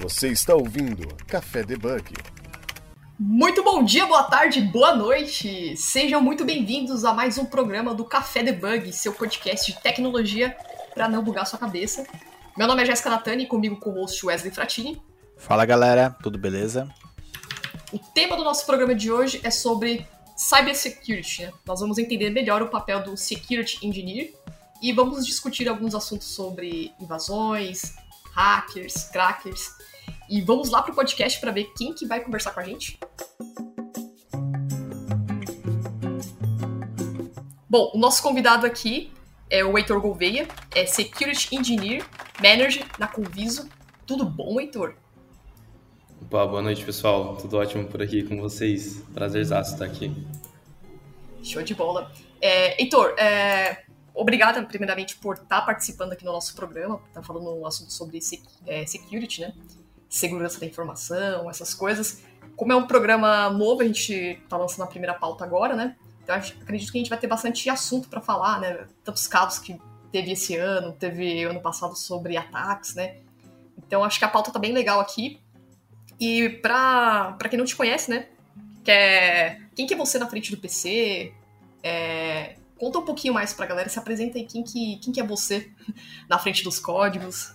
Você está ouvindo Café Debug. Muito bom dia, boa tarde, boa noite! Sejam muito bem-vindos a mais um programa do Café Debug, seu podcast de tecnologia para não bugar sua cabeça. Meu nome é Jéssica Natani e comigo com o host Wesley Fratini. Fala galera, tudo beleza? O tema do nosso programa de hoje é sobre cybersecurity. Né? Nós vamos entender melhor o papel do security engineer e vamos discutir alguns assuntos sobre invasões, hackers, crackers. E vamos lá pro podcast para ver quem que vai conversar com a gente. Bom, o nosso convidado aqui é o Heitor Gouveia, é Security Engineer Manager na Conviso. Tudo bom, Heitor? Opa, boa noite, pessoal. Tudo ótimo por aqui com vocês. Prazerzaço estar aqui. Show de bola. É, Heitor, é, obrigada, primeiramente, por estar participando aqui no nosso programa. Tá falando um assunto sobre é, security, né? Segurança da informação, essas coisas. Como é um programa novo, a gente está lançando a primeira pauta agora, né? Então, acredito que a gente vai ter bastante assunto para falar, né? Tantos casos que teve esse ano, teve ano passado sobre ataques, né? Então, acho que a pauta tá bem legal aqui. E para quem não te conhece, né? Que é, quem que é você na frente do PC? É, conta um pouquinho mais pra galera, se apresenta aí quem que, quem que é você na frente dos códigos.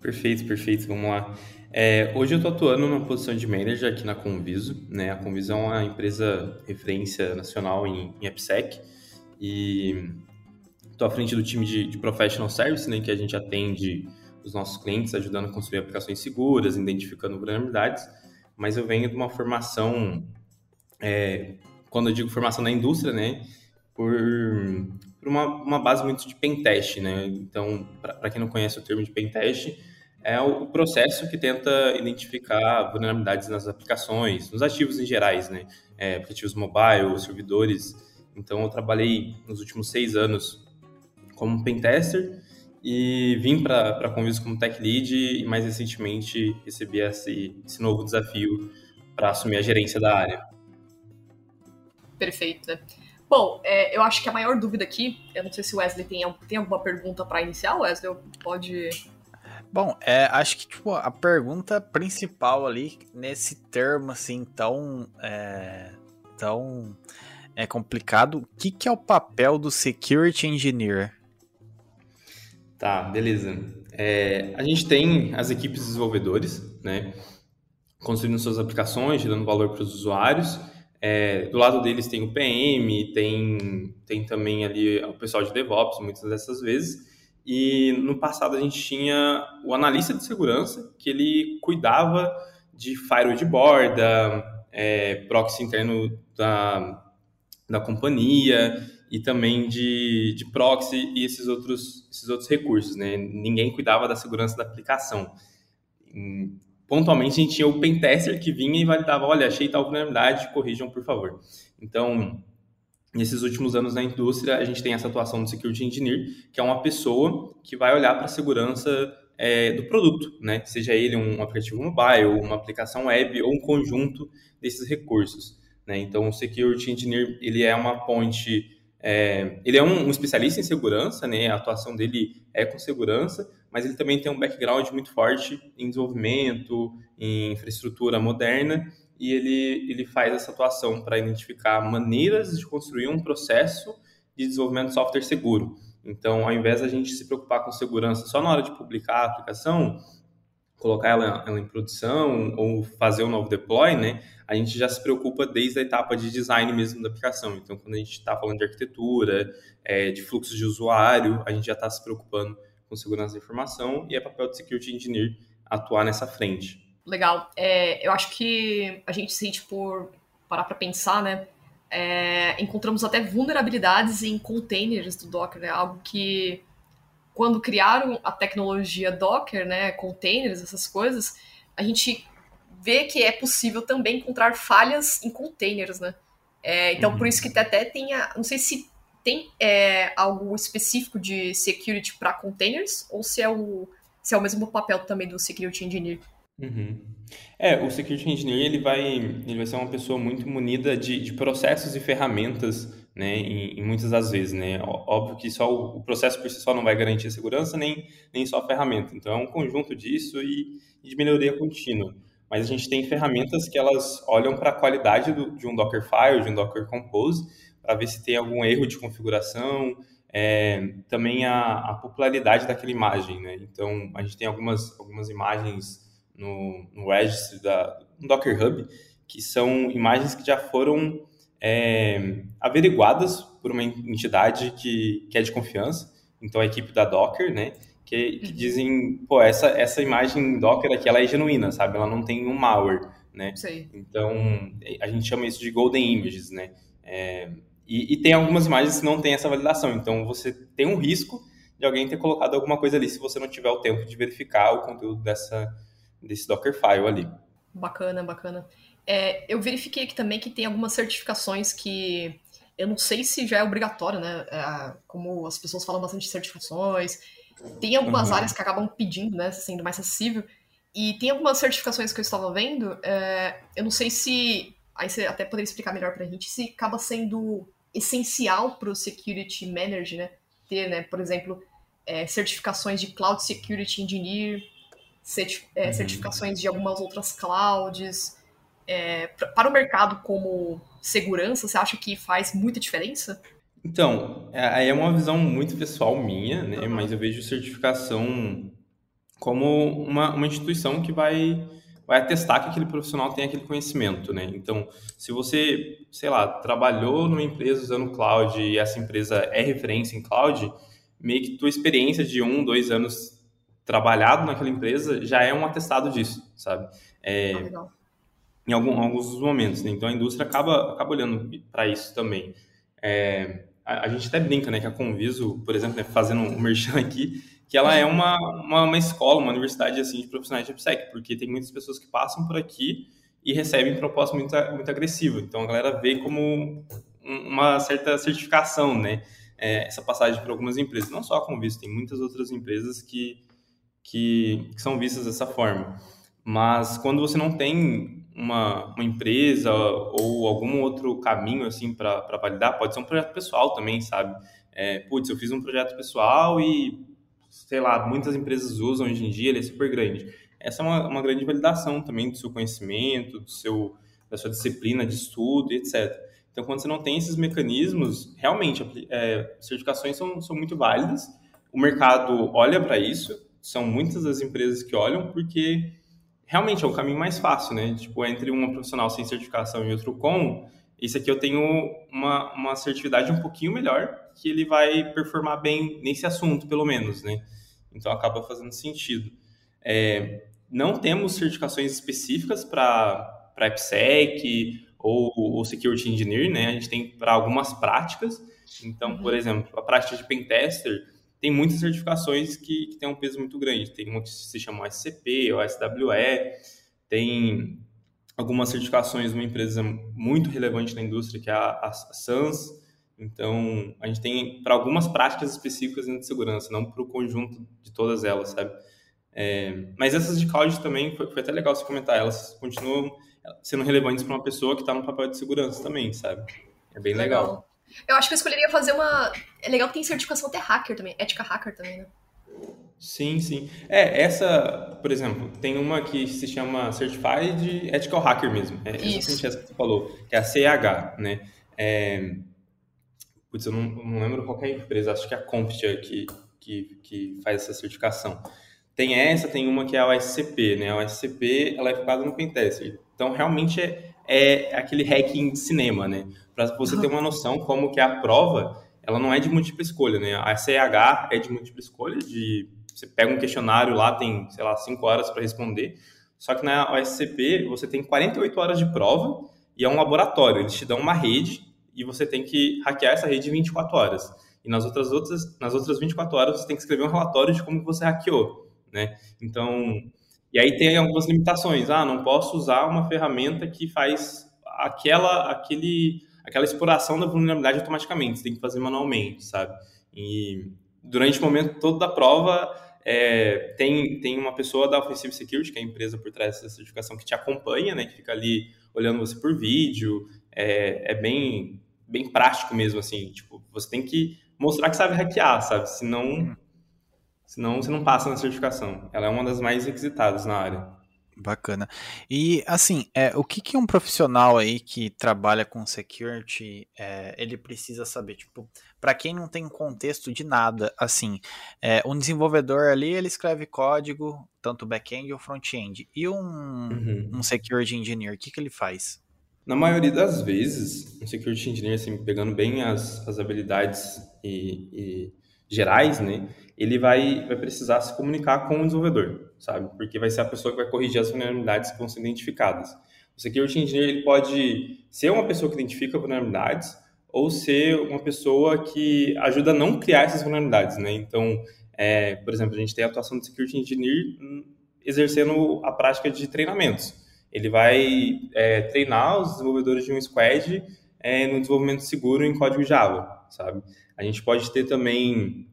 Perfeito, perfeito, vamos lá. É, hoje eu estou atuando na posição de manager aqui na Conviso. Né? A Conviso é uma empresa referência nacional em, em AppSec e estou à frente do time de, de Professional Service, né, que a gente atende os nossos clientes, ajudando a construir aplicações seguras, identificando vulnerabilidades. Mas eu venho de uma formação, é, quando eu digo formação na indústria, né, por, por uma, uma, base muito de pentest, né? Então, para quem não conhece o termo de pentest, é o processo que tenta identificar vulnerabilidades nas aplicações, nos ativos em gerais, né? É, aplicativos mobile, servidores. Então, eu trabalhei nos últimos seis anos como pentester e vim para a como tech lead e mais recentemente recebi esse, esse novo desafio para assumir a gerência da área. Perfeito. Bom, é, eu acho que a maior dúvida aqui, eu não sei se o Wesley tem, tem alguma pergunta para iniciar, Wesley, pode Bom, é, acho que tipo, a pergunta principal ali, nesse termo assim tão, é, tão é complicado, o que, que é o papel do Security Engineer? Tá, beleza. É, a gente tem as equipes desenvolvedores, né, construindo suas aplicações, gerando valor para os usuários. É, do lado deles tem o PM, tem, tem também ali o pessoal de DevOps, muitas dessas vezes. E no passado a gente tinha o analista de segurança, que ele cuidava de firewall de borda, é, proxy interno da, da companhia e também de, de proxy e esses outros, esses outros recursos. Né? Ninguém cuidava da segurança da aplicação. Pontualmente a gente tinha o pentester que vinha e validava, olha, achei tal vulnerabilidade, corrijam por favor. Então, nesses últimos anos na indústria, a gente tem essa atuação do Security Engineer, que é uma pessoa que vai olhar para a segurança é, do produto, né? Seja ele um aplicativo mobile, uma aplicação web ou um conjunto desses recursos. Né? Então, o Security Engineer ele é uma ponte, é, ele é um, um, especialista em segurança, né? A atuação dele é com segurança, mas ele também tem um background muito forte em desenvolvimento, em infraestrutura moderna e ele, ele faz essa atuação para identificar maneiras de construir um processo de desenvolvimento de software seguro. Então, ao invés da gente se preocupar com segurança só na hora de publicar a aplicação, colocar ela, ela em produção ou fazer um novo deploy, né, a gente já se preocupa desde a etapa de design mesmo da aplicação. Então, quando a gente está falando de arquitetura, é, de fluxo de usuário, a gente já está se preocupando com segurança da informação e é papel do Security Engineer atuar nessa frente legal. É, eu acho que a gente, se por parar para pensar, né, é, encontramos até vulnerabilidades em containers do Docker, né, algo que quando criaram a tecnologia Docker, né, containers, essas coisas, a gente vê que é possível também encontrar falhas em containers, né? É, então, uhum. por isso que até tem, a, não sei se tem é, algo específico de security para containers ou se é o se é o mesmo papel também do security engineer. Uhum. É, o Security Engineer ele vai, ele vai ser uma pessoa muito munida de, de processos e ferramentas né, em, em, muitas das vezes, né? Óbvio que só o, o, processo por si só não vai garantir a segurança, nem, nem só a ferramenta. Então, é um conjunto disso e, e de melhoria contínua. Mas a gente tem ferramentas que elas olham para a qualidade do, de um Dockerfile, de um Docker Compose, para ver se tem algum erro de configuração, é, também a, a, popularidade daquela imagem, né? Então, a gente tem algumas, algumas imagens no, no registry da, no Docker Hub, que são imagens que já foram é, averiguadas por uma entidade que, que é de confiança, então a equipe da Docker, né, que, que uhum. dizem, pô, essa, essa imagem Docker aqui, ela é genuína, sabe, ela não tem um malware, né, Sim. então a gente chama isso de golden images, né, é, e, e, tem algumas imagens que não tem essa validação, então você tem um risco de alguém ter colocado alguma coisa ali se você não tiver o tempo de verificar o conteúdo dessa, desse Dockerfile ali. Bacana, bacana. É, eu verifiquei aqui também que tem algumas certificações que eu não sei se já é obrigatório, né? É, como as pessoas falam bastante de certificações, tem algumas uhum. áreas que acabam pedindo, né? Sendo mais acessível. E tem algumas certificações que eu estava vendo, é, eu não sei se. Aí você até poderia explicar melhor pra gente, se acaba sendo essencial para o Security Manager, né? Ter, né, por exemplo, é, certificações de Cloud Security Engineer, certi é, uhum. certificações de algumas outras clouds é, para o mercado como segurança, você acha que faz muita diferença? Então, é, aí é uma visão muito pessoal minha, né? Uhum. Mas eu vejo certificação como uma, uma instituição que vai, vai atestar que aquele profissional tem aquele conhecimento, né? Então, se você, sei lá, trabalhou numa empresa usando cloud e essa empresa é referência em cloud, meio que tua experiência de um, dois anos trabalhado naquela empresa já é um atestado disso, sabe? É, ah, em algum, alguns momentos. Né? Então a indústria acaba, acaba olhando para isso também. É, a, a, gente até brinca, né, que a Conviso, por exemplo, né, fazendo um merchan aqui, que ela é uma, uma, uma, escola, uma universidade assim de profissionais de AppSec, porque tem muitas pessoas que passam por aqui e recebem proposta muito, muito agressiva. Então a galera vê como uma certa certificação, né? É, essa passagem por algumas empresas. Não só a Conviso, tem muitas outras empresas que, que, que são vistas dessa forma. Mas quando você não tem uma, uma empresa ou algum outro caminho assim para validar, pode ser um projeto pessoal também, sabe? É, putz, eu fiz um projeto pessoal e, sei lá, muitas empresas usam hoje em dia, ele é super grande. Essa é uma, uma grande validação também do seu conhecimento, do seu, da sua disciplina de estudo, etc. Então, quando você não tem esses mecanismos, realmente, é, certificações são, são muito válidas. O mercado olha para isso, são muitas as empresas que olham, porque realmente é o caminho mais fácil, né? Tipo, entre uma profissional sem certificação e outro com, isso aqui eu tenho uma, uma assertividade um pouquinho melhor, que ele vai performar bem nesse assunto, pelo menos, né? Então acaba fazendo sentido. É, não temos certificações específicas para AppSec ou, ou Security Engineer, né? A gente tem para algumas práticas. Então, por uhum. exemplo, a prática de Pentester, tem muitas certificações que, que têm um peso muito grande. Tem uma que se chama SCP, ou SWE, tem algumas certificações de uma empresa muito relevante na indústria, que é a, a SANS. Então, a gente tem para algumas práticas específicas de segurança, não para o conjunto de todas elas, sabe? É, mas essas de cloud também, foi, foi, até legal você comentar, elas continuam sendo relevantes para uma pessoa que está no papel de segurança também, sabe? É bem legal. legal. Eu acho que eu escolheria fazer uma. É legal que tem certificação até hacker também, ética hacker também, né? Sim, sim. É, essa, por exemplo, tem uma que se chama Certified Ethical Hacker mesmo. É exatamente Isso. essa que você falou, que é a CH, né? É... Putz, eu não, não lembro qual é a empresa, acho que é a Comptia que, que, que faz essa certificação. Tem essa, tem uma que é a OSCP, né? A OSCP, ela é focada no pentester. Então, realmente é, é aquele hacking de cinema, né? para você ter uma noção como que a prova, ela não é de múltipla escolha, né? A CH é de múltipla escolha, de você pega um questionário lá, tem, sei lá, 5 horas para responder, só que na OSCP você tem 48 horas de prova e é um laboratório, eles te dão uma rede e você tem que hackear essa rede em 24 horas. E nas outras, outras, nas outras 24 horas você tem que escrever um relatório de como você hackeou, né? Então, e aí tem algumas limitações. Ah, não posso usar uma ferramenta que faz aquela, aquele aquela exploração da vulnerabilidade automaticamente, você tem que fazer manualmente, sabe? E durante o momento todo da prova, é, tem, tem uma pessoa da Offensive Security, que é a empresa por trás dessa certificação, que te acompanha, né? Que fica ali olhando você por vídeo. É, é bem, bem prático mesmo, assim. Tipo, você tem que mostrar que sabe hackear, sabe? Senão, uhum. senão você não passa na certificação. Ela é uma das mais requisitadas na área. Bacana. E assim, é, o que, que um profissional aí que trabalha com security é, ele precisa saber? Tipo, para quem não tem contexto de nada, assim, é, um desenvolvedor ali ele escreve código, tanto back-end ou front-end. E um, uhum. um security engineer, o que, que ele faz? Na maioria das vezes, um security engineer, assim, pegando bem as, as habilidades e, e gerais, né, ele vai, vai precisar se comunicar com o desenvolvedor, sabe? Porque vai ser a pessoa que vai corrigir as vulnerabilidades que vão ser identificadas. O security engineer ele pode ser uma pessoa que identifica vulnerabilidades ou ser uma pessoa que ajuda a não criar essas vulnerabilidades, né? Então, é, por exemplo, a gente tem a atuação do security engineer hum, exercendo a prática de treinamentos. Ele vai é, treinar os desenvolvedores de um squad é, no desenvolvimento seguro em código Java, sabe? A gente pode ter também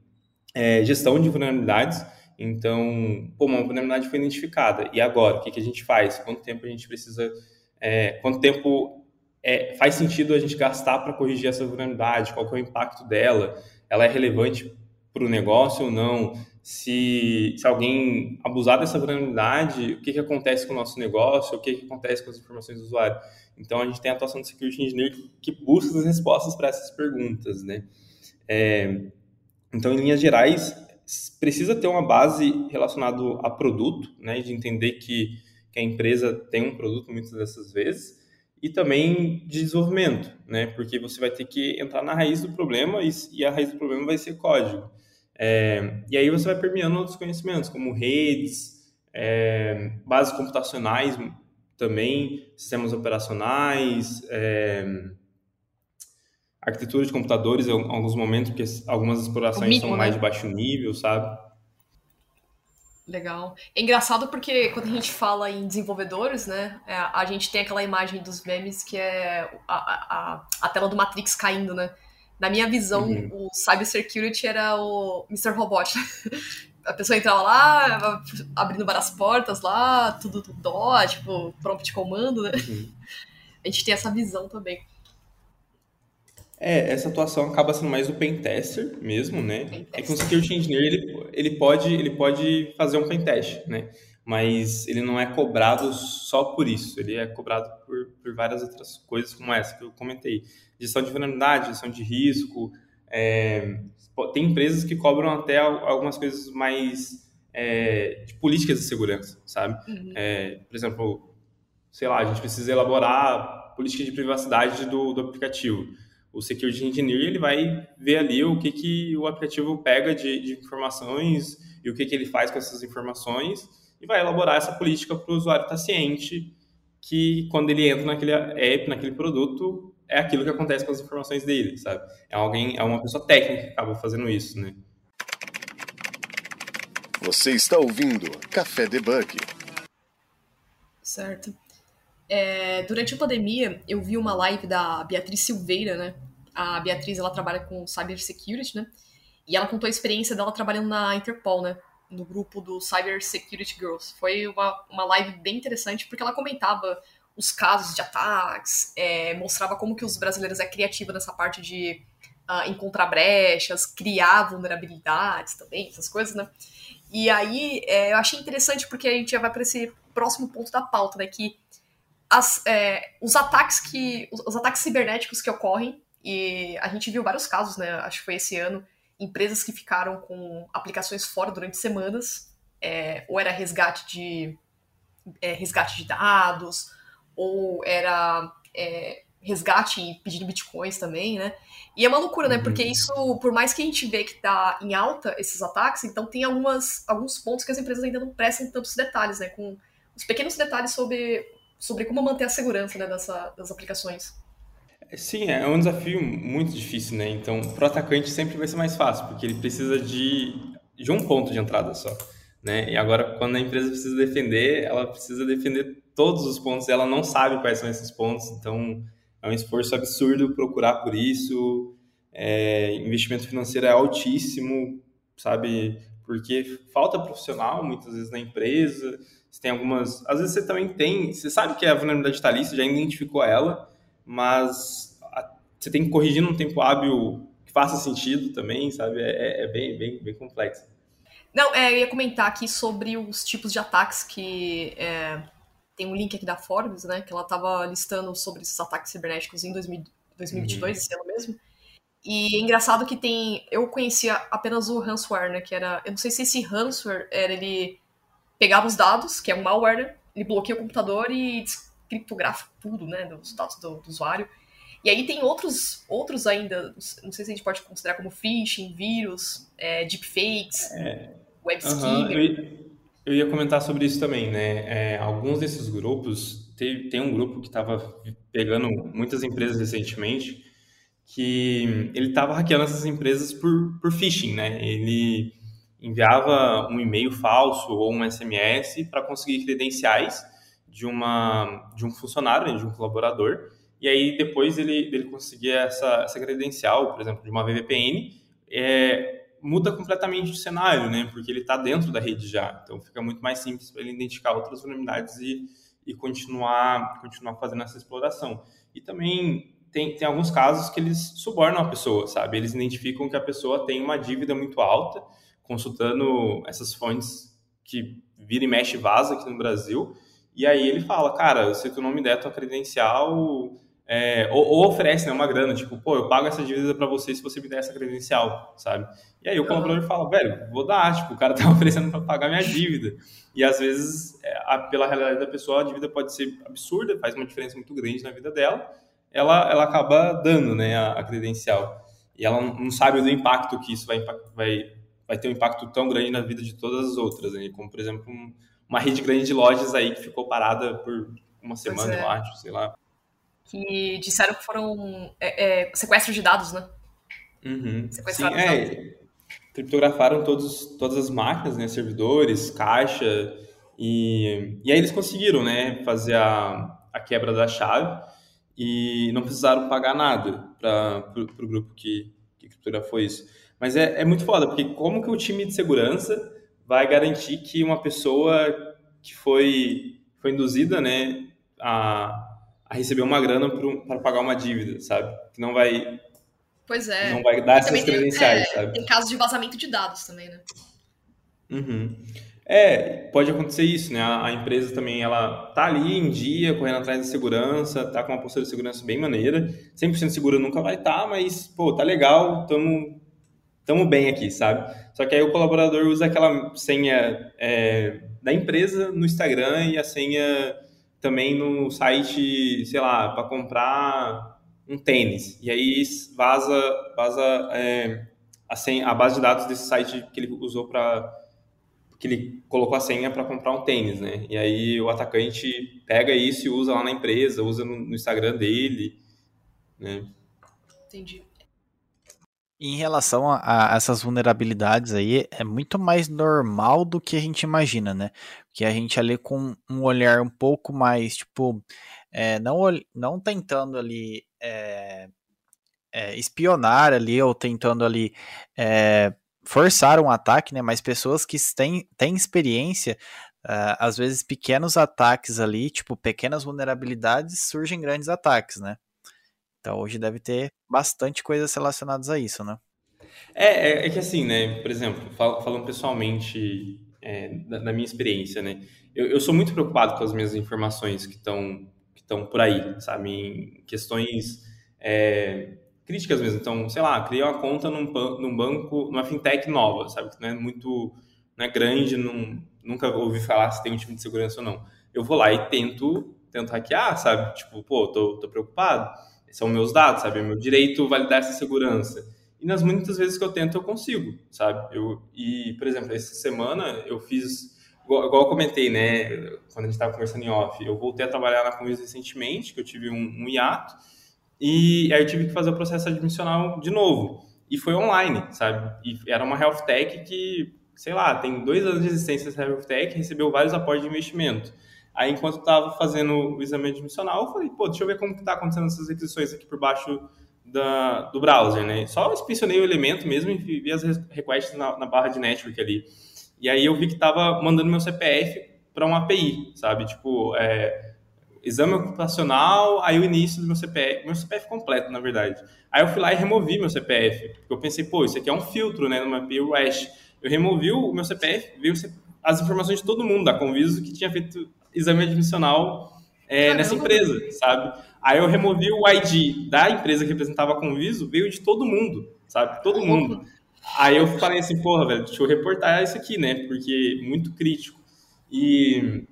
é, gestão de vulnerabilidades. Então, pô, uma vulnerabilidade foi identificada. E agora, o que, que a gente faz? Quanto tempo a gente precisa... É, quanto tempo é, faz sentido a gente gastar para corrigir essa vulnerabilidade? Qual é o impacto dela? Ela é relevante para o negócio ou não? Se, se alguém abusar dessa vulnerabilidade, o que, que acontece com o nosso negócio? O que, que acontece com as informações do usuário? Então, a gente tem a atuação do Security Engineer que busca as respostas para essas perguntas, né? É, então, em linhas gerais, precisa ter uma base relacionada a produto, né, de entender que, que a empresa tem um produto muitas dessas vezes, e também de desenvolvimento, né, porque você vai ter que entrar na raiz do problema e, e a raiz do problema vai ser código. É, e aí você vai permeando outros conhecimentos, como redes, é, bases computacionais também, sistemas operacionais, é, arquitetura de computadores em alguns momentos, porque algumas explorações mínimo, são mais né? de baixo nível, sabe? Legal. É engraçado porque quando a gente fala em desenvolvedores, né, é, a gente tem aquela imagem dos memes que é a, a, a tela do Matrix caindo, né? Na minha visão, uhum. o Cybersecurity era o Mr. Robot. A pessoa entrava lá, abrindo várias portas lá, tudo do dó, tipo, prompt comando, né? Uhum. A gente tem essa visão também. É, essa atuação acaba sendo mais o pentester mesmo, né? É que um security engineer, ele, ele, pode, ele pode fazer um pentest, né? Mas ele não é cobrado só por isso, ele é cobrado por, por várias outras coisas como essa que eu comentei. Gestão de vulnerabilidade, gestão de risco, é, tem empresas que cobram até algumas coisas mais é, de políticas de segurança, sabe? Uhum. É, por exemplo, sei lá, a gente precisa elaborar política de privacidade do, do aplicativo o security engineer ele vai ver ali o que, que o aplicativo pega de, de informações e o que, que ele faz com essas informações e vai elaborar essa política para o usuário estar ciente que quando ele entra naquele app, naquele produto, é aquilo que acontece com as informações dele, sabe? É alguém, é uma pessoa técnica que acaba fazendo isso, né? Você está ouvindo Café Debug. Certo. É, durante a pandemia, eu vi uma live da Beatriz Silveira, né? A Beatriz, ela trabalha com Cyber Security, né? E ela contou a experiência dela trabalhando na Interpol, né? No grupo do Cyber Security Girls. Foi uma, uma live bem interessante, porque ela comentava os casos de ataques, é, mostrava como que os brasileiros é criativa nessa parte de uh, encontrar brechas, criar vulnerabilidades também, essas coisas, né? E aí, é, eu achei interessante porque a gente já vai para esse próximo ponto da pauta, né? Que as, é, os ataques que. Os, os, ataques cibernéticos que ocorrem, e a gente viu vários casos, né? Acho que foi esse ano, empresas que ficaram com aplicações fora durante semanas, é, ou era resgate de. É, resgate de dados, ou era é, resgate e pedindo bitcoins também, né? E é uma loucura, né? Porque uhum. isso, por mais que a gente vê que tá em alta esses ataques, então tem algumas, alguns pontos que as empresas ainda não prestam tantos detalhes, né? Com os pequenos detalhes sobre sobre como manter a segurança né, dessa, das aplicações. Sim, é um desafio muito difícil, né? Então, para o atacante sempre vai ser mais fácil, porque ele precisa de, de um ponto de entrada só, né? E agora, quando a empresa precisa defender, ela precisa defender todos os pontos, ela não sabe quais são esses pontos, então é um esforço absurdo procurar por isso, é, investimento financeiro é altíssimo, sabe? Porque falta profissional muitas vezes na empresa, você tem algumas. Às vezes você também tem. Você sabe que a vulnerabilidade está ali, você já identificou ela, mas você tem que corrigir num tempo hábil que faça sentido também, sabe? É, é, é bem, bem, bem complexo. Não, é, eu ia comentar aqui sobre os tipos de ataques que é, tem um link aqui da Forbes, né? Que ela estava listando sobre esses ataques cibernéticos em 2000, 2022, uhum. esse ano mesmo. E é engraçado que tem. Eu conhecia apenas o ransomware, né? Que era. Eu não sei se esse ransomware era ele pegava os dados, que é um malware, né, ele bloqueia o computador e descriptografa tudo, né? Dos dados do, do usuário. E aí tem outros, outros ainda, não sei se a gente pode considerar como phishing, vírus, é, deepfakes, é, web uhum, eu, eu, ia comentar sobre isso também, né? É, alguns desses grupos, tem, tem um grupo que estava pegando muitas empresas recentemente, que ele estava hackeando essas empresas por, por phishing, né? Ele enviava um e-mail falso ou um SMS para conseguir credenciais de, uma, de um funcionário, né, de um colaborador, e aí depois ele, ele conseguia essa, essa credencial, por exemplo, de uma VPN, é, muda completamente o cenário, né? Porque ele está dentro da rede já. Então fica muito mais simples para ele identificar outras vulnerabilidades e, e continuar, continuar fazendo essa exploração. E também tem, tem alguns casos que eles subornam a pessoa, sabe? Eles identificam que a pessoa tem uma dívida muito alta, consultando essas fontes que vira e mexe vaza aqui no Brasil. E aí ele fala, cara, se tu não me der tua credencial, é, ou, ou, oferece né, uma grana, tipo, pô, eu pago essa dívida para você se você me der essa credencial, sabe? E aí o colaborador fala, velho, vou dar, tipo, o cara tá oferecendo para pagar minha dívida. E às vezes, é, a, pela realidade da pessoa, a dívida pode ser absurda, faz uma diferença muito grande na vida dela, ela, ela acaba dando, né, a, a credencial. E ela não sabe do impacto que isso vai, vai, vai ter um impacto tão grande na vida de todas as outras, né? como, por exemplo, um, uma rede grande de lojas aí que ficou parada por uma semana, é. eu acho, sei lá que disseram que foram é, é, sequestros de dados, né? Uhum. Sequestraram Sim, é, criptografaram todos, todas as máquinas, né, servidores, caixa, e, e aí eles conseguiram, né, fazer a, a quebra da chave e não precisaram pagar nada para o grupo que, que criptografou isso. Mas é, é muito foda, porque como que o time de segurança vai garantir que uma pessoa que foi, foi induzida, né, a a receber uma grana para pagar uma dívida, sabe? Que não vai. Pois é. Não vai dar essas credenciais, é, sabe? Tem casos de vazamento de dados também, né? Uhum. É, pode acontecer isso, né? A, a, empresa também, ela tá ali em dia, correndo atrás da segurança, tá com uma postura de segurança bem maneira. 100% segura nunca vai estar, tá, mas, pô, tá legal, tamo, tamo bem aqui, sabe? Só que aí o colaborador usa aquela senha é, da empresa no Instagram e a senha também no site, sei lá, para comprar um tênis. E aí vaza, vaza é, a, senha, a base de dados desse site que ele usou para que ele colocou a senha para comprar um tênis, né? E aí o atacante pega isso e usa lá na empresa, usa no, no Instagram dele, né? Entendi. Em relação a, a, essas vulnerabilidades aí, é muito mais normal do que a gente imagina, né? Que a gente ali com um olhar um pouco mais, tipo, é, não, não tentando ali é, é, espionar ali ou tentando ali forçar um ataque, né? Mas pessoas que têm, têm experiência, uh, às vezes pequenos ataques ali, tipo, pequenas vulnerabilidades, surgem grandes ataques, né? Então hoje deve ter bastante coisas relacionadas a isso, né? É, é, é que assim, né? Por exemplo, falando pessoalmente é, da, da, minha experiência, né? Eu, eu, sou muito preocupado com as minhas informações que estão que estão por aí, sabe? Em questões é, críticas mesmo. Então, sei lá, criei uma conta num, num banco, numa fintech nova, sabe? Que não é muito, não é grande, não, nunca ouvi falar se tem um time de segurança ou não. Eu vou lá e tento, tento hackear, sabe? Tipo, pô, tô, tô preocupado são meus dados, sabe? É meu direito validar essa segurança. E nas muitas vezes que eu tento, eu consigo, sabe? Eu, e, por exemplo, essa semana eu fiz, igual, igual eu comentei, né? Quando a gente estava conversando em off, eu voltei a trabalhar na Comis recentemente, que eu tive um, um hiato, e aí eu tive que fazer o processo admissional de novo. E foi online, sabe? E era uma health tech que, sei lá, tem dois anos de existência essa health tech, recebeu vários aportes de investimento. Aí, enquanto estava fazendo o exame admissional, eu falei, pô, deixa eu ver como que tá acontecendo essas requisições aqui por baixo da, do browser, né? Só inspecionei o elemento mesmo e vi as requests na, na barra de network ali. E aí eu vi que estava mandando meu CPF para uma API, sabe? Tipo, é, exame ocupacional, aí o início do meu CPF, meu CPF completo, na verdade. Aí eu fui lá e removi meu CPF, porque eu pensei, pô, isso aqui é um filtro, né, numa API REST. Eu removi o meu CPF, veio as informações de todo mundo da Conviso que tinha feito exame admissional é, nessa empresa, sabe? Aí eu removi o ID da empresa que representava a Conviso, veio de todo mundo, sabe? Todo mundo. Aí eu falei assim, porra, velho, deixa eu reportar isso aqui, né? Porque muito crítico. E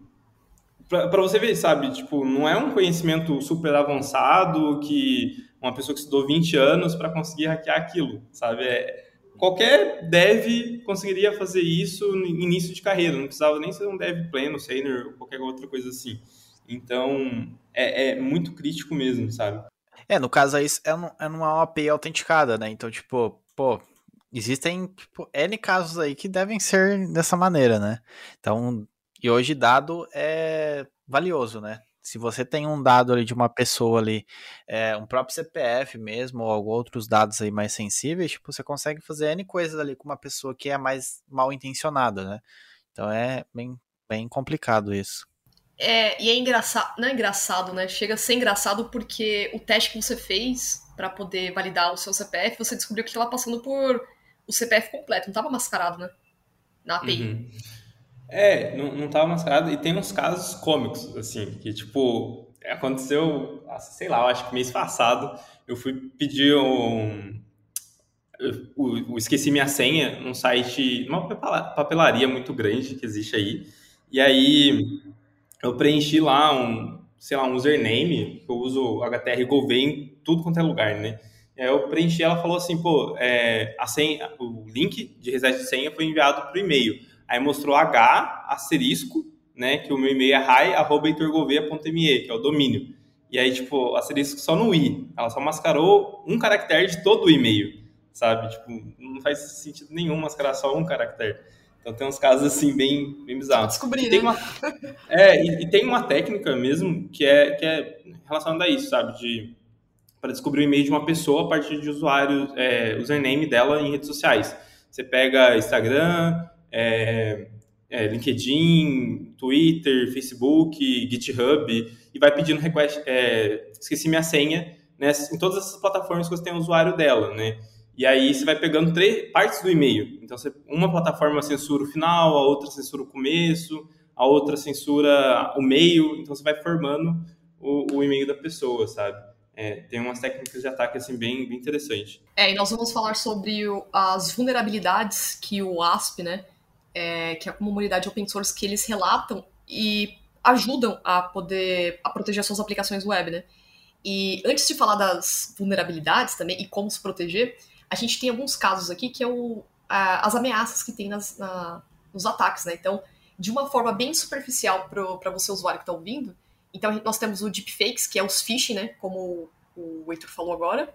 para você ver, sabe, tipo, não é um conhecimento super avançado que uma pessoa que estudou 20 anos para conseguir hackear aquilo, sabe? É, qualquer dev conseguiria fazer isso no início de carreira, não precisava nem ser um dev pleno, senior, ou qualquer outra coisa assim. Então, é, é muito crítico mesmo, sabe? É, no caso aí, é, é uma API autenticada, né? Então, tipo, pô, existem tipo, N casos aí que devem ser dessa maneira, né? Então, e hoje dado é valioso, né? Se você tem um dado ali de uma pessoa ali, é, um próprio CPF mesmo, ou outros dados aí mais sensíveis, tipo, você consegue fazer N coisas ali com uma pessoa que é mais mal intencionada, né? Então é bem, bem complicado isso. É, e é engraçado, não é engraçado, né? Chega a ser engraçado porque o teste que você fez para poder validar o seu CPF, você descobriu que estava passando por o CPF completo, não estava mascarado, né? Na API. Uhum. É, não, não tava mascarado. E tem uns casos cômicos, assim, que, tipo, aconteceu, sei lá, acho que mês passado, eu fui pedir um. Eu, eu esqueci minha senha num site, numa papelaria muito grande que existe aí. E aí eu preenchi lá um, sei lá, um username, que eu uso HTR Gouveia em tudo quanto é lugar, né? E aí eu preenchi, ela falou assim, pô, é, a senha, o link de reset de senha foi enviado por e-mail. Aí mostrou H, asterisco, né, que o meu e-mail é hi.heitorgouveia.me, que é o domínio. E aí, tipo, asterisco só no i. Ela só mascarou um caractere de todo o e-mail, sabe? Tipo, não faz sentido nenhum mascarar só um caractere. Então tem uns casos assim bem, bem bizarros. Descobrir, né? Uma, é, e, e, tem uma técnica mesmo que é, que é relacionada a isso, sabe? De para descobrir o e-mail de uma pessoa a partir de usuário, é, username dela em redes sociais. Você pega Instagram, é, é, LinkedIn, Twitter, Facebook, GitHub e vai pedindo request, é, esqueci minha senha, né, em todas essas plataformas que você tem o usuário dela, né? E aí você vai pegando três partes do e-mail. Então, você, uma plataforma censura o final, a outra censura o começo, a outra censura o meio. Então, você vai formando o, o e-mail da pessoa, sabe? É, tem umas técnicas de ataque assim bem, bem interessante. É, e nós vamos falar sobre o, as vulnerabilidades que o ASP, né, é, que é a comunidade open source, que eles relatam e ajudam a poder a proteger suas aplicações web, né? E antes de falar das vulnerabilidades também e como se proteger, a gente tem alguns casos aqui que é o, a, as ameaças que tem nas, na, nos ataques, né? Então, de uma forma bem superficial para você, usuário que está ouvindo, então nós temos o deepfakes, que é os phishing, né? Como o Heitor falou agora.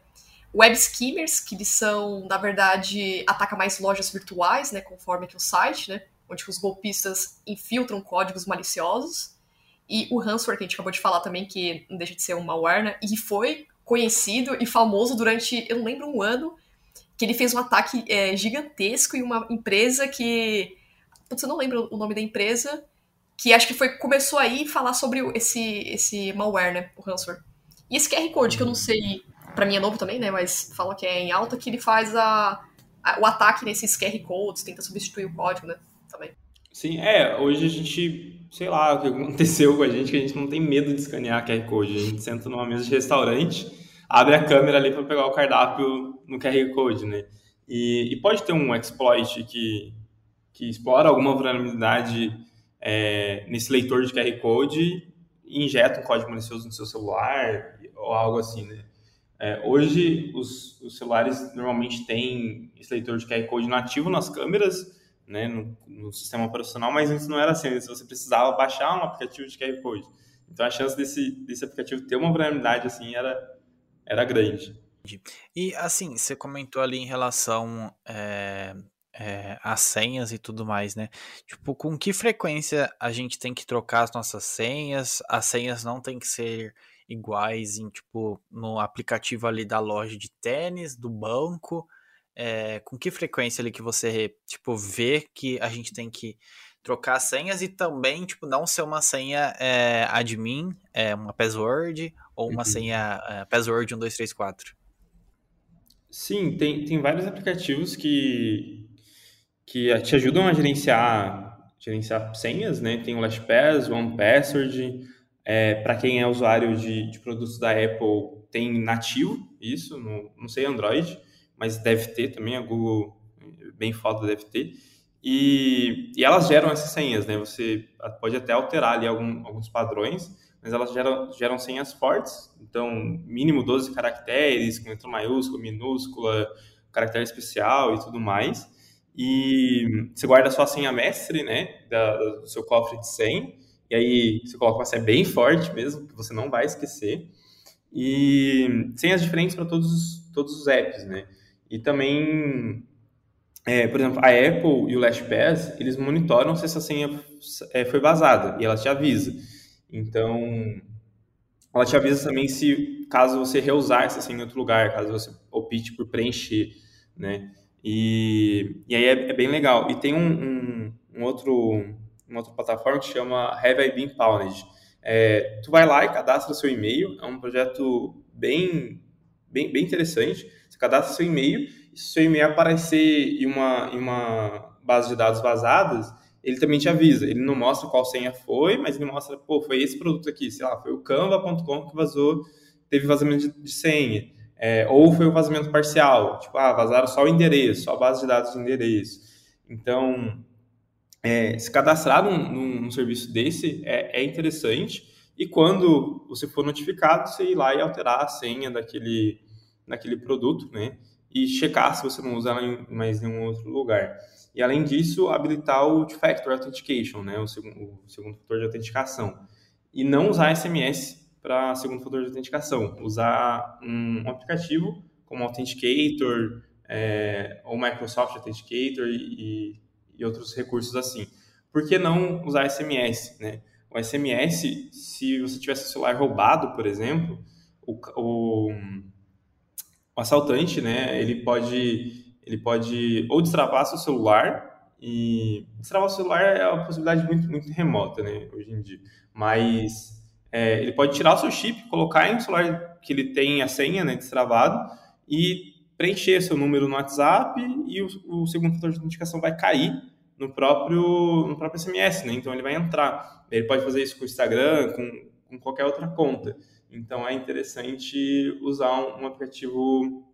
Web skimmers, que eles são, na verdade, ataca mais lojas virtuais, né? Conforme que o site, né? Onde os golpistas infiltram códigos maliciosos. E o ransomware, que a gente acabou de falar também, que não deixa de ser um malware, né? E foi conhecido e famoso durante, eu não lembro, um ano, que ele fez um ataque é, gigantesco em uma empresa que. Putz, eu não lembro o nome da empresa, que acho que foi começou aí a falar sobre esse, esse malware, né? O ransomware. E esse QR Code, que eu não sei, para mim é novo também, né? Mas fala que é em alta, que ele faz a, a, o ataque nesses QR Codes, tenta substituir o código, né? Também. Sim, é, hoje a gente, sei lá o que aconteceu com a gente, que a gente não tem medo de escanear QR Code. A gente senta numa mesa de restaurante abre a câmera ali para pegar o cardápio no QR Code, né? E, e, pode ter um exploit que, que explora alguma vulnerabilidade é, nesse leitor de QR Code e injeta um código malicioso no seu celular ou algo assim, né? É, hoje, os, os, celulares normalmente têm esse leitor de QR Code nativo nas câmeras, né, no, no, sistema operacional, mas antes não era assim, você precisava baixar um aplicativo de QR Code. Então, a chance desse, desse aplicativo ter uma vulnerabilidade assim era era grande. E assim, você comentou ali em relação é, é, às senhas e tudo mais, né? Tipo, com que frequência a gente tem que trocar as nossas senhas? As senhas não tem que ser iguais em, tipo, no aplicativo ali da loja de tênis, do banco. É, com que frequência ali que você, tipo, vê que a gente tem que trocar senhas e também, tipo, não ser uma senha é, admin, é uma password ou uma uhum. senha é, password 1234. Sim, tem, tem vários aplicativos que, que te ajudam a gerenciar, gerenciar senhas, né? Tem o LastPass, o OnePassword. É, Para quem é usuário de, de produtos da Apple, tem nativo isso, no, não sei Android, mas deve ter também, a Google bem foda deve ter. E, e elas geram essas senhas, né? Você pode até alterar ali algum, alguns padrões, mas elas geram, geram senhas fortes, então mínimo 12 caracteres, com letra maiúscula, minúscula, caractere especial e tudo mais. E você guarda a sua senha mestre, né, da, do seu cofre de senha, e aí você coloca uma senha bem forte mesmo, que você não vai esquecer. E senhas diferentes para todos, todos os apps, né? E também é, por exemplo, a Apple e o LastPass, eles monitoram se essa senha é, foi vazada e ela te avisa. Então, ela te avisa também se, caso você reusar essa senha em outro lugar, caso você opte por preencher, né? E, e aí é, é bem legal. E tem um, um, um, outro, uma outra plataforma que chama Have I Been Pounded. É, tu vai lá e cadastra seu e-mail, é um projeto bem, bem, bem interessante. Você cadastra seu e-mail se seu e-mail aparecer em uma, em uma base de dados vazadas, ele também te avisa. Ele não mostra qual senha foi, mas ele mostra, pô, foi esse produto aqui, sei lá, foi o canva.com que vazou, teve vazamento de, de senha. É, ou foi o vazamento parcial, tipo, ah, vazaram só o endereço, só a base de dados de endereço. Então, é, se cadastrar num, num, num serviço desse é, é, interessante. E quando você for notificado, você ir lá e alterar a senha daquele, daquele produto, né? e checar se você não usa em mais nenhum outro lugar. E além disso, habilitar o Two-Factor Authentication, né, o, segundo, o segundo fator de autenticação. E não usar SMS para segundo fator de autenticação. Usar um, um aplicativo como Authenticator é, ou Microsoft Authenticator e, e, outros recursos assim. Por que não usar SMS? Né? O SMS, se você tivesse o celular roubado, por exemplo, o, o o assaltante, né, ele pode, ele pode ou destravar seu celular e destravar o celular é uma possibilidade muito, muito remota, né, hoje em dia. Mas é, ele pode tirar o seu chip, colocar em um celular que ele tem a senha, né, destravado e preencher seu número no WhatsApp e o, o segundo fator de autenticação vai cair no próprio, no próprio SMS, né? Então ele vai entrar. Ele pode fazer isso com o Instagram, com, com qualquer outra conta. Então é interessante usar um, um aplicativo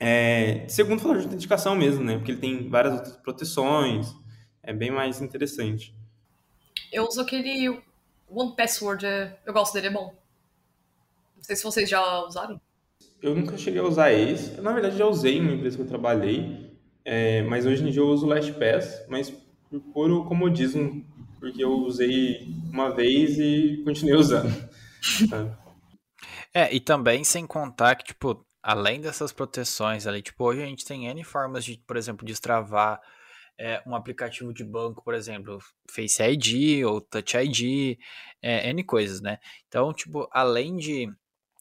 é, segundo fator de autenticação mesmo, né? Porque ele tem várias outras proteções, é bem mais interessante. Eu uso aquele One Password, é, eu gosto dele, é bom. Não sei se vocês já usaram. Eu nunca cheguei a usar esse. Na verdade, já usei uma empresa que eu trabalhei, é, mas hoje em dia eu uso LastPass, mas por puro comodismo, porque eu usei uma vez e continuei usando. É, e também sem contar que, tipo, além dessas proteções ali, tipo, hoje a gente tem N formas de, por exemplo, destravar é, um aplicativo de banco, por exemplo, Face ID ou Touch ID, é, N coisas, né? Então, tipo, além de,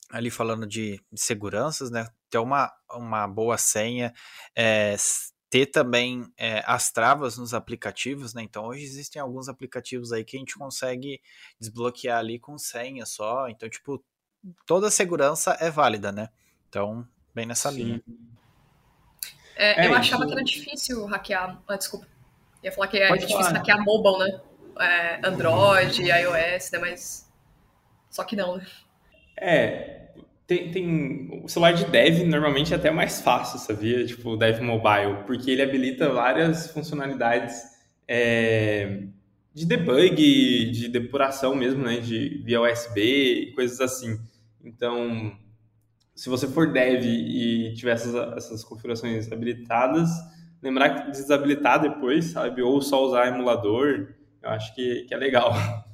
ali falando de, de seguranças, né, ter uma, uma boa senha, é, ter também é, as travas nos aplicativos, né? Então hoje existem alguns aplicativos aí que a gente consegue desbloquear ali com senha só. Então, tipo, toda segurança é válida, né? Então, bem nessa Sim. linha. É, é, eu achava que era difícil hackear. Ah, desculpa. Ia falar que é Pode difícil falar. hackear mobile, né? É, Android, iOS, né? Mas. Só que não, né? É. Tem, tem, o celular de dev normalmente é até mais fácil, sabia? Tipo, o dev mobile, porque ele habilita várias funcionalidades é, de debug, de depuração mesmo, né? De via USB, coisas assim. Então, se você for dev e tiver essas, essas configurações habilitadas, lembrar que desabilitar depois, sabe? Ou só usar emulador, eu acho que, que é legal.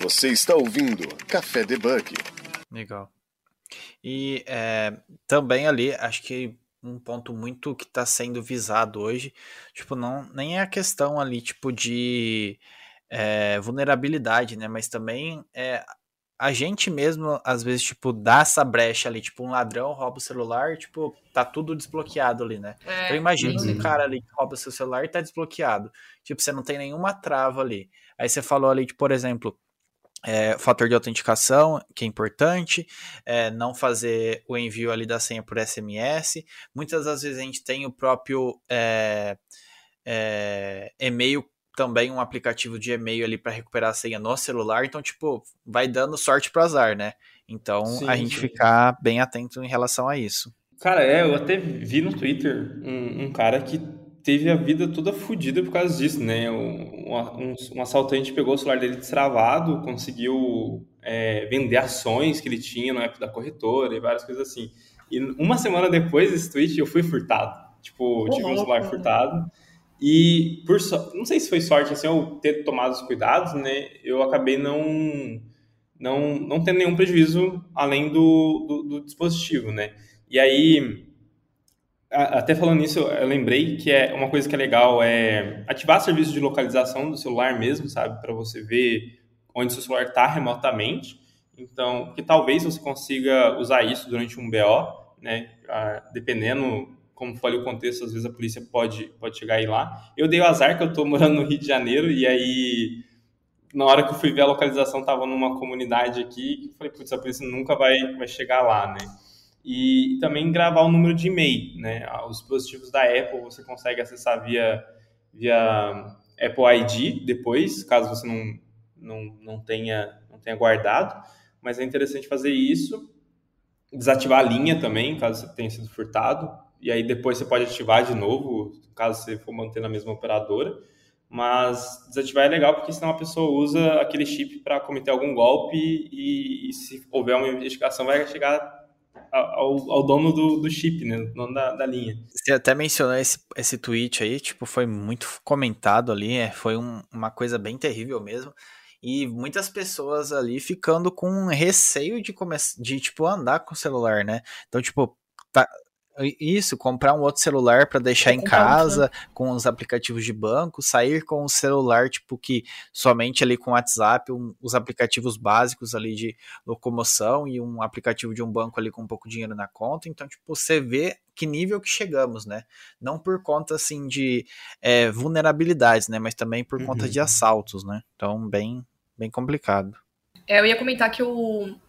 Você está ouvindo Café Debug. Legal. E é, também ali, acho que um ponto muito que está sendo visado hoje, tipo, não nem é a questão ali, tipo, de é, vulnerabilidade, né? Mas também é a gente mesmo, às vezes, tipo, dá essa brecha ali, tipo, um ladrão rouba o celular, tipo, tá tudo desbloqueado ali, né? É, então imagina um cara ali que rouba seu celular e tá desbloqueado. Tipo, você não tem nenhuma trava ali. Aí você falou ali, tipo, por exemplo, é, fator de autenticação, que é importante, é, não fazer o envio ali da senha por SMS. Muitas das vezes a gente tem o próprio é, é e-mail também um aplicativo de e-mail ali para recuperar a senha no celular, então tipo, vai dando sorte pro azar, né? Então sim, a gente sim. ficar bem atento em relação a isso. Cara, é, eu até vi no Twitter um, um cara que teve a vida toda fodida por causa disso, né? Um, um, um, assaltante pegou o celular dele destravado, conseguiu é, vender ações que ele tinha na época da corretora e várias coisas assim. E uma semana depois desse tweet eu fui furtado. Tipo, tive um celular furtado. E por so... não sei se foi sorte assim eu ter tomado os cuidados, né? Eu acabei não não não tendo nenhum prejuízo além do, do, do dispositivo, né? E aí até falando nisso, eu lembrei que é uma coisa que é legal é ativar serviço de localização do celular mesmo, sabe, para você ver onde seu celular está remotamente. Então, que talvez você consiga usar isso durante um BO, né? Dependendo como foi o contexto, às vezes a polícia pode pode chegar aí lá. Eu dei o azar que eu estou morando no Rio de Janeiro e aí na hora que eu fui ver a localização estava numa comunidade aqui, falei, putz, a polícia nunca vai vai chegar lá, né? E também gravar o número de e-mail, né? Os dispositivos da Apple você consegue acessar via, via Apple ID depois, caso você não, não, não, tenha, não tenha guardado, mas é interessante fazer isso, desativar a linha também, caso você tenha sido furtado, e aí depois você pode ativar de novo, caso você for manter na mesma operadora, mas desativar é legal porque senão a pessoa usa aquele chip para cometer algum golpe e, e se houver uma investigação vai chegar ao, ao dono do, do chip, né? Dono da, da linha. Você até mencionou esse, esse tweet aí, tipo, foi muito comentado ali, é, foi um, uma coisa bem terrível mesmo. E muitas pessoas ali ficando com receio de de, tipo, andar com o celular, né? Então, tipo, tá, isso, comprar um outro celular para deixar em casa, né? com os aplicativos de banco, sair com o celular, tipo, que somente ali com o WhatsApp, um, os aplicativos básicos ali de locomoção e um aplicativo de um banco ali com um pouco de dinheiro na conta. Então, tipo, você vê que nível que chegamos, né? Não por conta, assim, de é, vulnerabilidades, né? Mas também por uhum. conta de uhum. assaltos, né? Então, bem, bem complicado. É, eu ia comentar que eu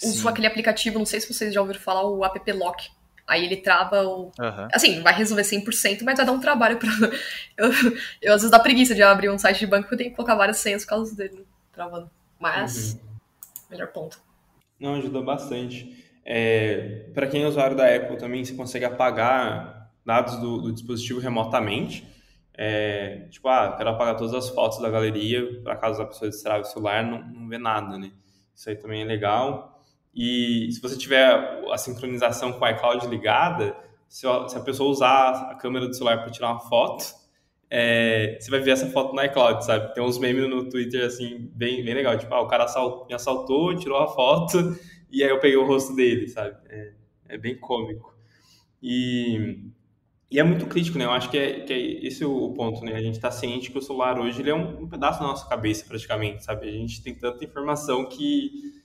uso Sim. aquele aplicativo, não sei se vocês já ouviram falar, o App Lock Aí ele trava o. Uhum. Assim, vai resolver 100%, mas vai dar um trabalho pra. Eu, eu às vezes dá preguiça de abrir um site de banco porque eu tenho que colocar várias senhas por causa dele travando. Mas, uhum. melhor ponto. Não, ajuda bastante. É, para quem é usuário da Apple também, você consegue apagar dados do, do dispositivo remotamente. É, tipo, ah, quero apagar todas as fotos da galeria, para caso a pessoa destrave o celular, não, não vê nada, né? Isso aí também é legal. E se você tiver a sincronização com o iCloud ligada, se a pessoa usar a câmera do celular para tirar uma foto, é, você vai ver essa foto no iCloud, sabe? Tem uns memes no Twitter, assim, bem, bem legal. Tipo, ah, o cara me assaltou, tirou a foto e aí eu peguei o rosto dele, sabe? É, é bem cômico. E, e é muito crítico, né? Eu acho que é, que é esse o ponto, né? A gente está ciente que o celular hoje ele é um, um pedaço da nossa cabeça, praticamente, sabe? A gente tem tanta informação que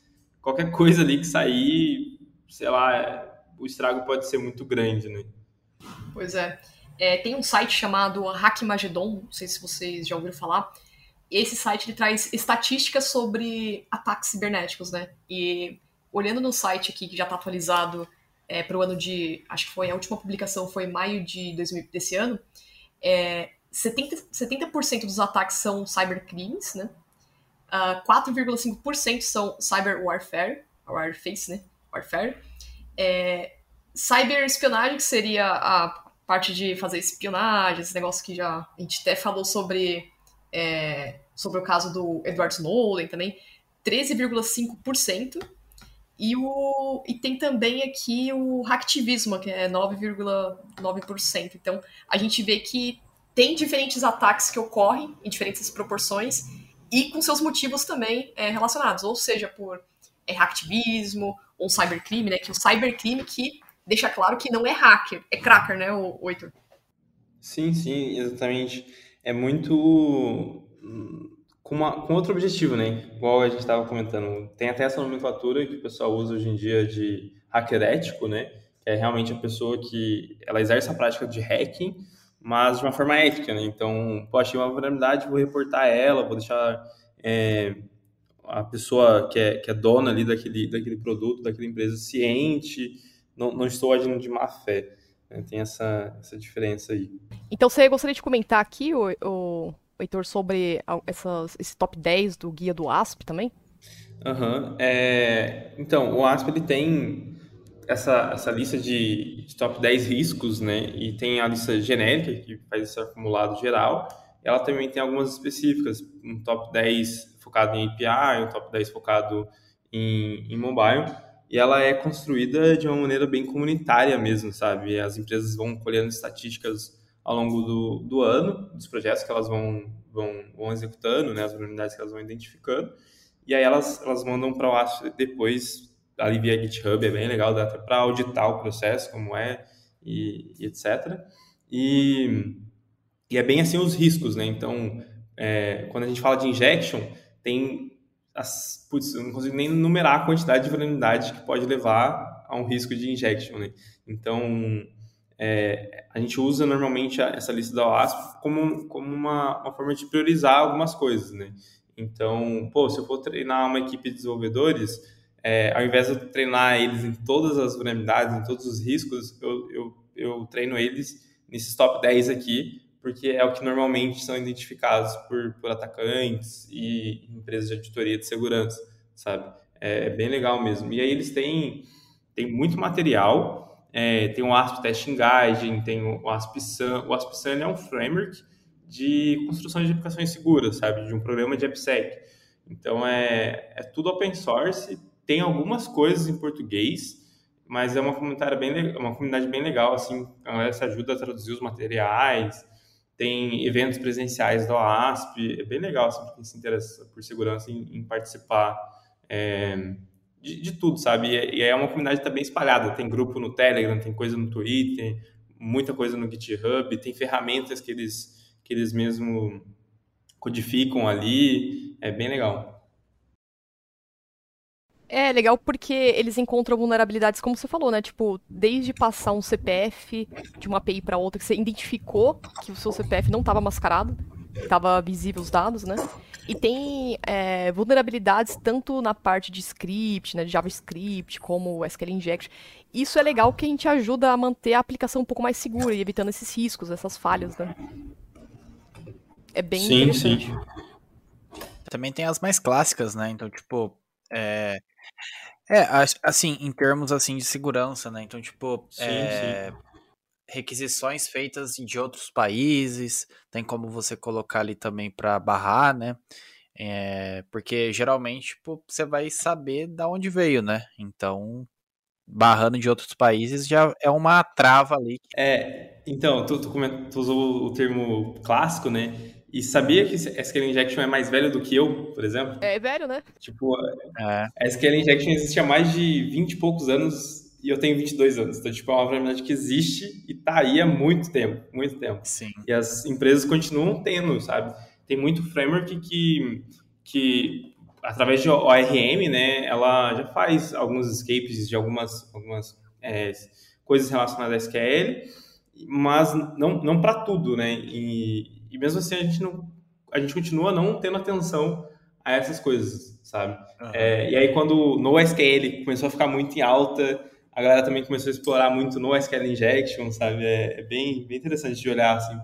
qualquer coisa ali que sair, sei lá, o estrago pode ser muito grande, né? Pois é. é tem um site chamado Hackmagedon, não sei se vocês já ouviram falar. Esse site ele traz estatísticas sobre ataques cibernéticos, né? E olhando no site aqui, que já está atualizado é, para o ano de. Acho que foi a última publicação, foi maio de 2000, desse ano. É, 70%, 70 dos ataques são cybercrimes, né? Uh, ah, 4,5% são cyber warfare, warface, né? Warfare. É, cyber espionagem, que seria a parte de fazer espionagem, esse negócio que já a gente até falou sobre, é, sobre o caso do Edward Snowden também, 13,5%. E, o, e tem também aqui o hacktivismo, que é 9,9%. Então, a gente vê que tem diferentes ataques que ocorrem em diferentes proporções e com seus motivos também é, relacionados, ou seja, por é, hacktivismo ou cybercrime, né? Que o cybercrime que deixa claro que não é hacker, é cracker, né, o Heitor? Sim, sim, exatamente. É muito com, uma, com outro objetivo, né? Igual a gente estava comentando. Tem até essa nomenclatura que o pessoal usa hoje em dia de hacker ético, né? Que é realmente a pessoa que ela exerce a prática de hacking, mas de uma forma ética, né? Então, pô, achei uma vulnerabilidade, vou reportar ela, vou deixar é, a pessoa que é, que é dona ali daquele, daquele produto, daquela empresa ciente, não, não estou agindo de má fé. Né? Tem essa, essa diferença aí. Então, você gostaria de comentar aqui, o, o Heitor, sobre essas, esse top 10 do guia do ASP também? Uhum. É, então, o ASP ele tem essa, essa lista de, top 10 riscos, né? E tem a lista genérica, que faz esse acumulado geral. Ela também tem algumas específicas, um top 10 focado em API, um top 10 focado em, em mobile. E ela é construída de uma maneira bem comunitária mesmo, sabe? As empresas vão colhendo estatísticas ao longo do, do ano, dos projetos que elas vão, vão, vão executando, né, as vulnerabilidades que elas vão identificando, e aí elas, elas mandam para o depois, ali via GitHub, é bem legal, dá para auditar o processo, como é, e, e etc. E, e, é bem assim os riscos, né? Então, é, quando a gente fala de injection, tem as, putz, eu não consigo nem numerar a quantidade de vulnerabilidade que pode levar a um risco de injection, né? Então, é, a gente usa normalmente essa lista da OASP como, como uma, uma forma de priorizar algumas coisas, né? Então, pô, se eu for treinar uma equipe de desenvolvedores, é, ao invés de eu treinar eles em todas as vulnerabilidades, em todos os riscos, eu, eu, eu treino eles nesses top 10 aqui, porque é o que normalmente são identificados por, por atacantes e empresas de auditoria de segurança, sabe? É, é bem legal mesmo. E aí eles têm, têm muito material, é, tem o ASP Testing Guide, tem o ASP Sun. O ASP Sun é um framework de construção de aplicações seguras, sabe? De um programa de AppSec. Então, é, é tudo open source, tem algumas coisas em português, mas é uma comunidade bem, uma comunidade bem legal, assim, a galera se ajuda a traduzir os materiais, tem eventos presenciais do ASP, é bem legal, assim, quem se interessa por segurança em, em participar. É, de, de tudo, sabe? E, é uma comunidade que tá espalhada. Tem grupo no Telegram, tem coisa no Twitter, muita coisa no GitHub, tem ferramentas que eles, que eles mesmo codificam ali. É bem legal. É legal porque eles encontram vulnerabilidades, como você falou, né? Tipo, desde passar um CPF de uma API para outra, que você identificou que o seu CPF não estava mascarado, estava visível os dados, né? E tem é, vulnerabilidades tanto na parte de script, né, de JavaScript, como SQL Injection. Isso é legal que a gente ajuda a manter a aplicação um pouco mais segura e evitando esses riscos, essas falhas, né? É bem sim, interessante. Sim. Também tem as mais clássicas, né? Então, tipo, é... É, assim, em termos assim de segurança, né? Então, tipo, sim, é... sim requisições feitas de outros países, tem como você colocar ali também para barrar, né? É, porque geralmente tipo, você vai saber da onde veio, né? Então, barrando de outros países já é uma trava ali. É, então, tu, tu, tu usou o termo clássico, né? E sabia que SQL Injection é mais velho do que eu, por exemplo? É velho, né? Tipo, é. a SQL Injection existe há mais de 20 e poucos anos e eu tenho 22 anos. Então, tipo, é uma vulnerabilidade que existe e tá aí há muito tempo, muito tempo. Sim. E as empresas continuam tendo, sabe? Tem muito framework que, que através de ORM, né, ela já faz alguns escapes de algumas, algumas é, coisas relacionadas a SQL, mas não, não para tudo, né? E, e mesmo assim a gente não a gente continua não tendo atenção a essas coisas, sabe? Uhum. É, e aí quando no SQL começou a ficar muito em alta, a galera também começou a explorar muito no SQL Injection, sabe? É, é bem, bem interessante de olhar, assim,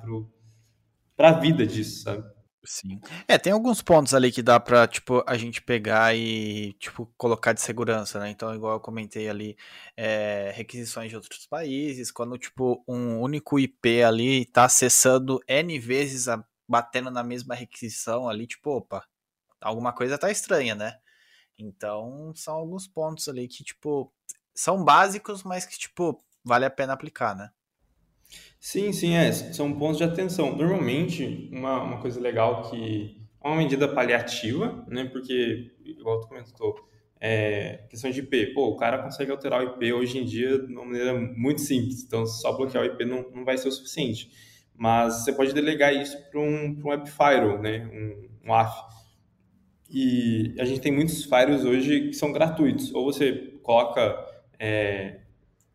para a vida disso, sabe? Sim. É, tem alguns pontos ali que dá pra, tipo, a gente pegar e, tipo, colocar de segurança, né? Então, igual eu comentei ali, é, requisições de outros países, quando, tipo, um único IP ali tá acessando N vezes, a, batendo na mesma requisição ali, tipo, opa, alguma coisa tá estranha, né? Então, são alguns pontos ali que, tipo, são básicos, mas que, tipo, vale a pena aplicar, né? Sim, sim, é. São pontos de atenção. Normalmente, uma, uma coisa legal que é uma medida paliativa, né? Porque, igual tu comentou, é, questão de IP. Pô, o cara consegue alterar o IP hoje em dia de uma maneira muito simples. Então, só bloquear o IP não, não vai ser o suficiente. Mas você pode delegar isso para um, um web firewall, né? Um, um AF. E a gente tem muitos firewalls hoje que são gratuitos. Ou você coloca é,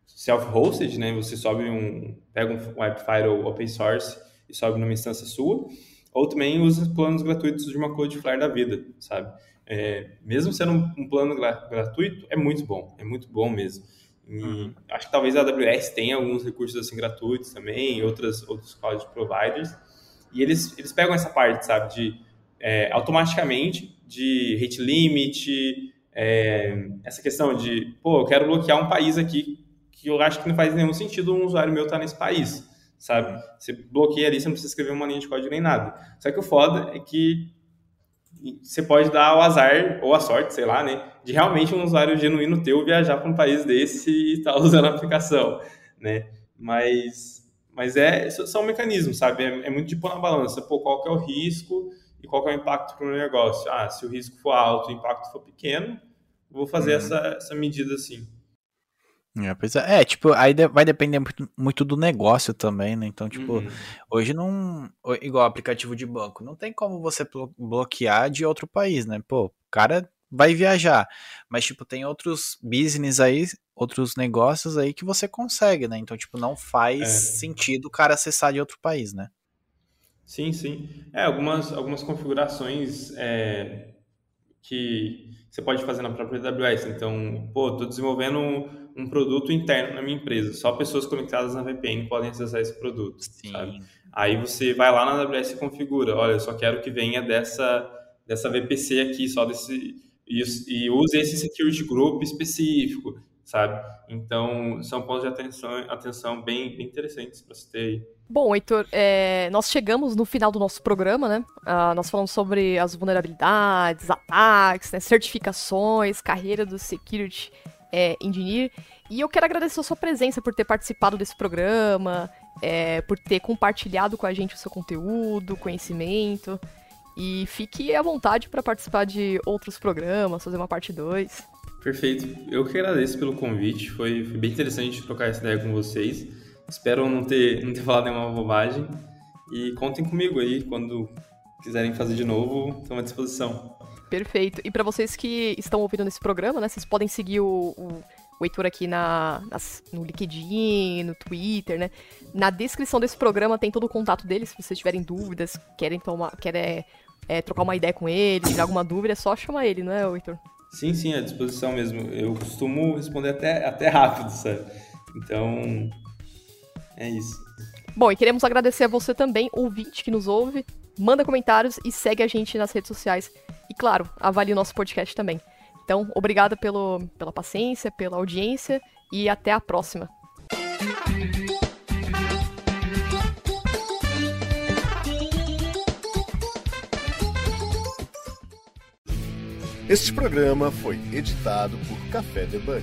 self-hosted, né? Você sobe um, pega um web firewall open source e sobe numa instância sua. Ou também usa planos gratuitos de uma Cloudflare da vida, sabe? É, mesmo sendo um, um plano gratuito, é muito bom, é muito bom mesmo. E uhum. acho que talvez a AWS tenha alguns recursos assim gratuitos também, outras outros cloud providers. E eles eles pegam essa parte, sabe, de é, automaticamente de rate limit, é, essa questão de, pô, eu quero bloquear um país aqui que eu acho que não faz nenhum sentido um usuário meu estar nesse país, sabe? Você bloqueia ali, você não precisa escrever uma linha de código nem nada. Só que o foda é que você pode dar o azar ou a sorte, sei lá, né, de realmente um usuário genuíno teu viajar para um país desse e estar tá usando a aplicação, né? Mas, mas é, são mecanismos, sabe? É, é muito tipo na balança, pô, qual que é o risco e qual que é o impacto para o negócio? Ah, se o risco for alto, o impacto for pequeno, vou fazer uhum. essa, essa medida assim. É, é, é, tipo, aí vai depender muito, do negócio também, né? Então, tipo, uhum. hoje não. Igual aplicativo de banco, não tem como você bloquear de outro país, né? Pô, o cara vai viajar. Mas, tipo, tem outros business aí, outros negócios aí que você consegue, né? Então, tipo, não faz é. sentido o cara acessar de outro país, né? Sim, sim. É, algumas, algumas configurações é, que você pode fazer na própria AWS. Então, pô, estou desenvolvendo um, produto interno na minha empresa. Só pessoas conectadas na VPN podem acessar esse produto, Sim. sabe? Aí você vai lá na AWS e configura. Olha, eu só quero que venha dessa, dessa VPC aqui, só desse... E, e use esse security group específico, sabe? Então, são pontos de atenção, atenção bem, bem interessantes para você ter aí. Bom, Heitor, é, nós chegamos no final do nosso programa, né? Uh, nós falamos sobre as vulnerabilidades, ataques, né? certificações, carreira do Security é. E eu quero agradecer a sua presença por ter participado desse programa, é, por ter compartilhado com a gente o seu conteúdo, conhecimento. E fique à vontade para participar de outros programas, fazer uma parte 2. Perfeito. Eu que agradeço pelo convite. Foi, foi bem interessante trocar essa ideia com vocês. Espero não ter, não ter falado nenhuma bobagem. E contem comigo aí quando quiserem fazer de novo, estamos à disposição. Perfeito. E para vocês que estão ouvindo nesse programa, né, vocês podem seguir o, o, o Heitor aqui na, nas, no LinkedIn, no Twitter, né? Na descrição desse programa tem todo o contato dele, se vocês tiverem dúvidas, querem tomar, querem é, trocar uma ideia com ele, tirar alguma dúvida, é só chamar ele, não é, Heitor? Sim, sim, à disposição mesmo. Eu costumo responder até, até rápido, sabe? Então, é isso. Bom, e queremos agradecer a você também, ouvinte que nos ouve. Manda comentários e segue a gente nas redes sociais. E claro, avalie o nosso podcast também. Então, obrigada pelo, pela paciência, pela audiência e até a próxima. Este programa foi editado por Café Debug.